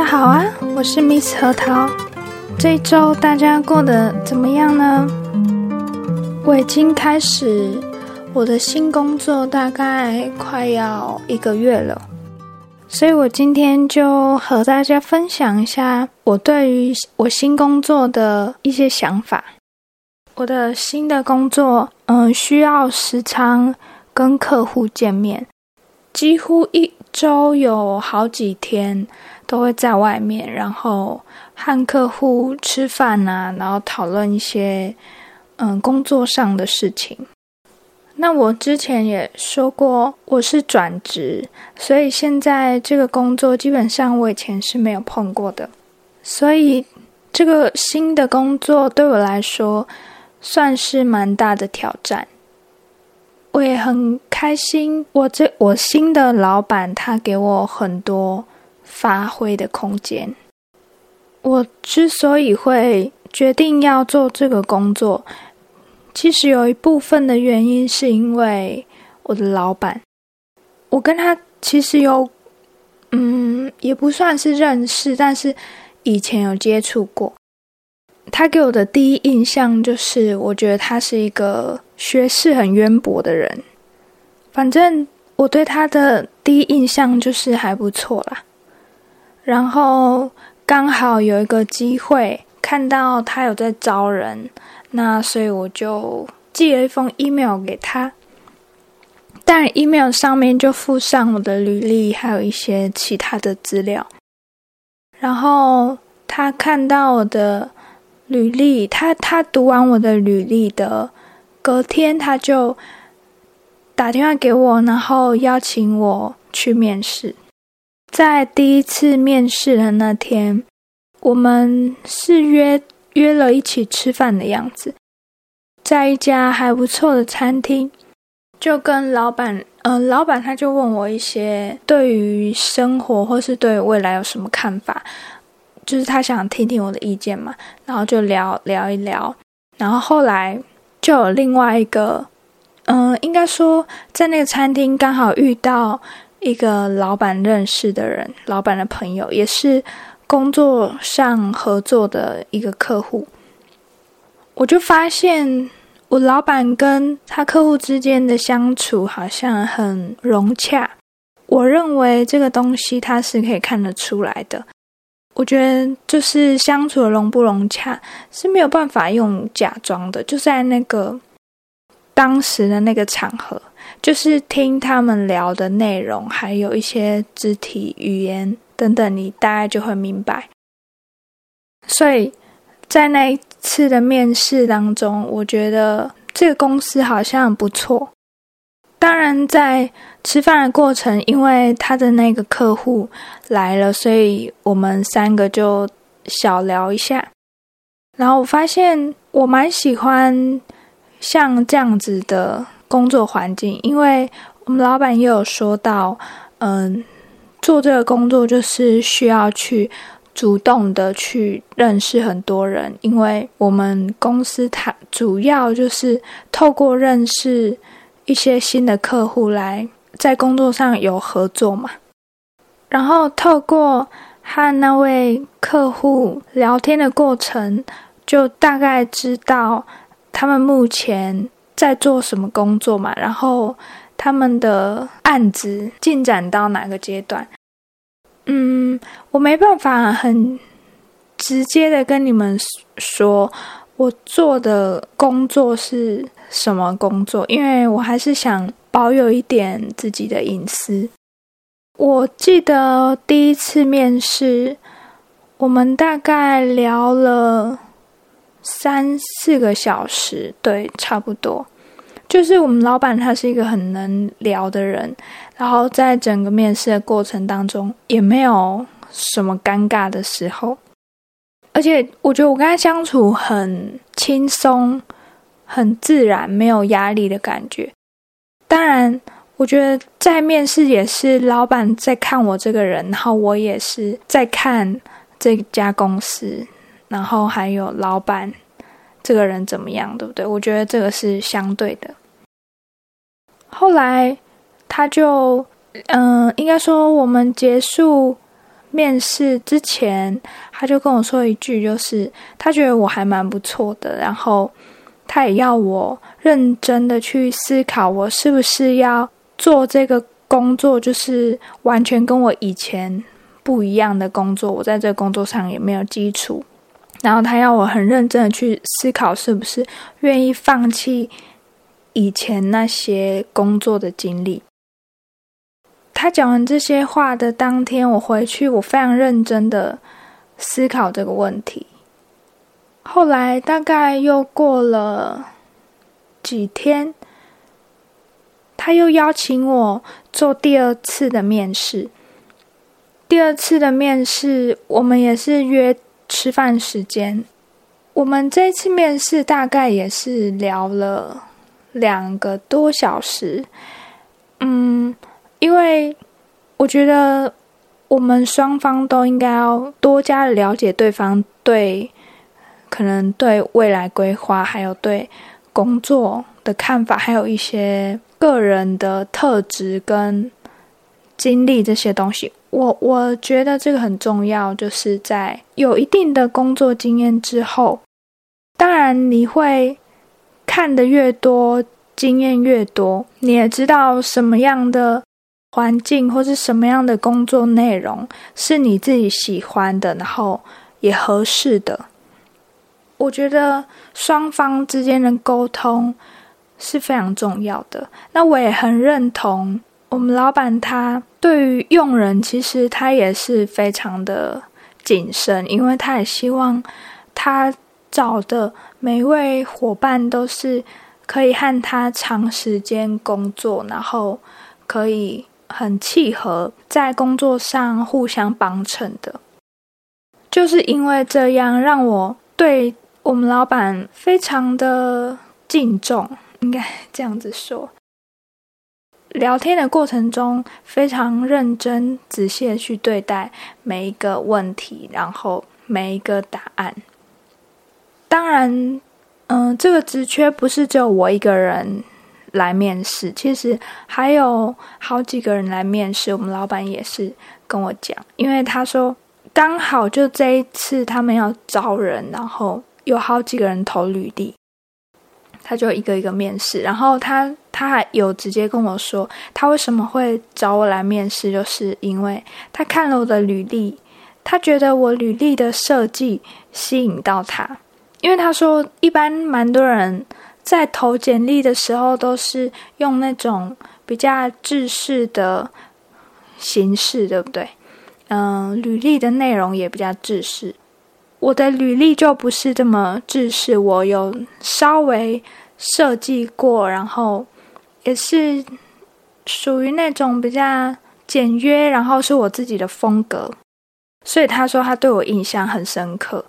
大家好啊，我是 Miss 核桃。这一周大家过得怎么样呢？我已经开始我的新工作，大概快要一个月了，所以我今天就和大家分享一下我对于我新工作的一些想法。我的新的工作，嗯，需要时常跟客户见面，几乎一周有好几天。都会在外面，然后和客户吃饭啊，然后讨论一些嗯工作上的事情。那我之前也说过，我是转职，所以现在这个工作基本上我以前是没有碰过的，所以这个新的工作对我来说算是蛮大的挑战。我也很开心，我这我新的老板他给我很多。发挥的空间。我之所以会决定要做这个工作，其实有一部分的原因是因为我的老板，我跟他其实有，嗯，也不算是认识，但是以前有接触过。他给我的第一印象就是，我觉得他是一个学识很渊博的人。反正我对他的第一印象就是还不错啦。然后刚好有一个机会看到他有在招人，那所以我就寄了一封 email 给他。但 email 上面就附上我的履历，还有一些其他的资料。然后他看到我的履历，他他读完我的履历的隔天，他就打电话给我，然后邀请我去面试。在第一次面试的那天，我们是约约了一起吃饭的样子，在一家还不错的餐厅，就跟老板，嗯，老板他就问我一些对于生活或是对未来有什么看法，就是他想听听我的意见嘛，然后就聊聊一聊，然后后来就有另外一个，嗯，应该说在那个餐厅刚好遇到。一个老板认识的人，老板的朋友，也是工作上合作的一个客户。我就发现，我老板跟他客户之间的相处好像很融洽。我认为这个东西他是可以看得出来的。我觉得就是相处的融不融洽是没有办法用假装的，就在那个当时的那个场合。就是听他们聊的内容，还有一些肢体语言等等，你大概就会明白。所以在那一次的面试当中，我觉得这个公司好像不错。当然，在吃饭的过程，因为他的那个客户来了，所以我们三个就小聊一下。然后我发现我蛮喜欢像这样子的。工作环境，因为我们老板也有说到，嗯，做这个工作就是需要去主动的去认识很多人，因为我们公司它主要就是透过认识一些新的客户来在工作上有合作嘛，然后透过和那位客户聊天的过程，就大概知道他们目前。在做什么工作嘛？然后他们的案子进展到哪个阶段？嗯，我没办法很直接的跟你们说我做的工作是什么工作，因为我还是想保有一点自己的隐私。我记得第一次面试，我们大概聊了。三四个小时，对，差不多。就是我们老板他是一个很能聊的人，然后在整个面试的过程当中也没有什么尴尬的时候，而且我觉得我跟他相处很轻松、很自然，没有压力的感觉。当然，我觉得在面试也是老板在看我这个人，然后我也是在看这家公司。然后还有老板这个人怎么样，对不对？我觉得这个是相对的。后来他就，嗯，应该说我们结束面试之前，他就跟我说一句，就是他觉得我还蛮不错的，然后他也要我认真的去思考，我是不是要做这个工作，就是完全跟我以前不一样的工作。我在这个工作上也没有基础，然后他要我很认真的去思考，是不是愿意放弃以前那些工作的经历。他讲完这些话的当天，我回去，我非常认真的思考这个问题。后来大概又过了几天，他又邀请我做第二次的面试。第二次的面试，我们也是约吃饭时间。我们这次面试大概也是聊了两个多小时。嗯。因为我觉得我们双方都应该要多加了解对方对可能对未来规划，还有对工作的看法，还有一些个人的特质跟经历这些东西。我我觉得这个很重要，就是在有一定的工作经验之后，当然你会看的越多，经验越多，你也知道什么样的。环境或是什么样的工作内容是你自己喜欢的，然后也合适的。我觉得双方之间的沟通是非常重要的。那我也很认同我们老板，他对于用人其实他也是非常的谨慎，因为他也希望他找的每位伙伴都是可以和他长时间工作，然后可以。很契合，在工作上互相帮衬的，就是因为这样，让我对我们老板非常的敬重，应该这样子说。聊天的过程中，非常认真仔细的去对待每一个问题，然后每一个答案。当然，嗯，这个职缺不是只有我一个人。来面试，其实还有好几个人来面试。我们老板也是跟我讲，因为他说刚好就这一次他们要招人，然后有好几个人投履历，他就一个一个面试。然后他他还有直接跟我说，他为什么会找我来面试，就是因为他看了我的履历，他觉得我履历的设计吸引到他，因为他说一般蛮多人。在投简历的时候，都是用那种比较制式的形式，对不对？嗯，履历的内容也比较制式。我的履历就不是这么制式，我有稍微设计过，然后也是属于那种比较简约，然后是我自己的风格。所以他说他对我印象很深刻。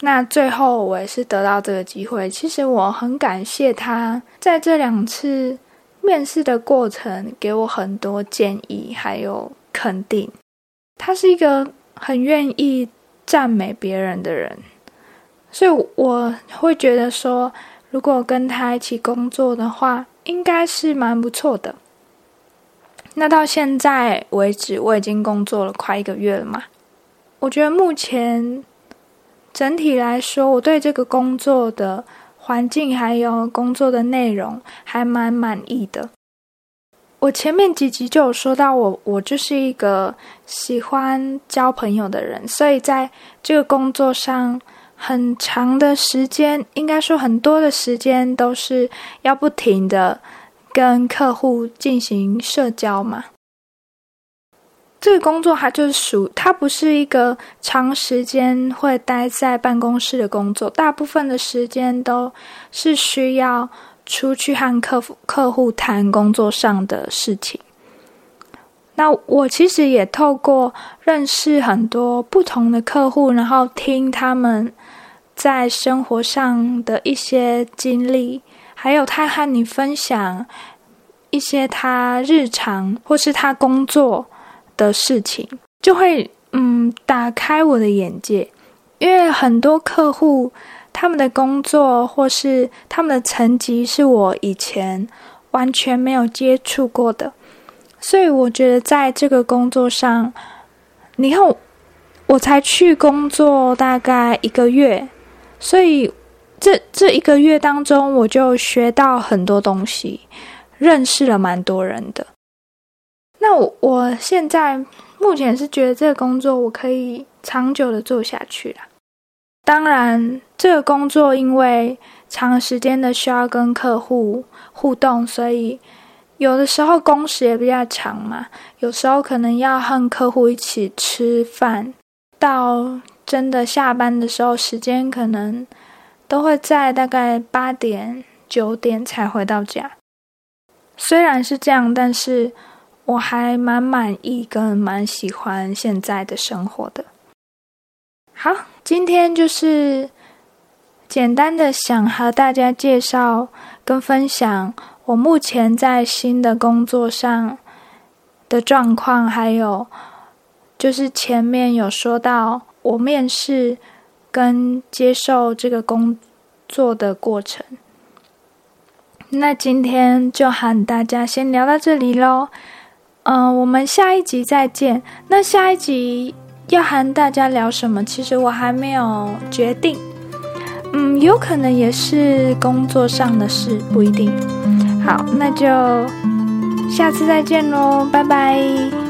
那最后我也是得到这个机会。其实我很感谢他在这两次面试的过程给我很多建议，还有肯定。他是一个很愿意赞美别人的人，所以我会觉得说，如果跟他一起工作的话，应该是蛮不错的。那到现在为止，我已经工作了快一个月了嘛，我觉得目前。整体来说，我对这个工作的环境还有工作的内容还蛮满意的。我前面几集就有说到，我我就是一个喜欢交朋友的人，所以在这个工作上，很长的时间，应该说很多的时间，都是要不停的跟客户进行社交嘛。这个工作它就是属，它不是一个长时间会待在办公室的工作，大部分的时间都是需要出去和客户客户谈工作上的事情。那我其实也透过认识很多不同的客户，然后听他们在生活上的一些经历，还有他和你分享一些他日常或是他工作。的事情就会嗯打开我的眼界，因为很多客户他们的工作或是他们的层级是我以前完全没有接触过的，所以我觉得在这个工作上你看，我才去工作大概一个月，所以这这一个月当中，我就学到很多东西，认识了蛮多人的。那我我现在目前是觉得这个工作我可以长久的做下去了。当然，这个工作因为长时间的需要跟客户互动，所以有的时候工时也比较长嘛。有时候可能要和客户一起吃饭，到真的下班的时候，时间可能都会在大概八点九点才回到家。虽然是这样，但是。我还蛮满意，跟蛮喜欢现在的生活的。好，今天就是简单的想和大家介绍跟分享我目前在新的工作上的状况，还有就是前面有说到我面试跟接受这个工作的过程。那今天就和大家先聊到这里喽。嗯，我们下一集再见。那下一集要和大家聊什么？其实我还没有决定。嗯，有可能也是工作上的事，不一定。好，那就下次再见喽，拜拜。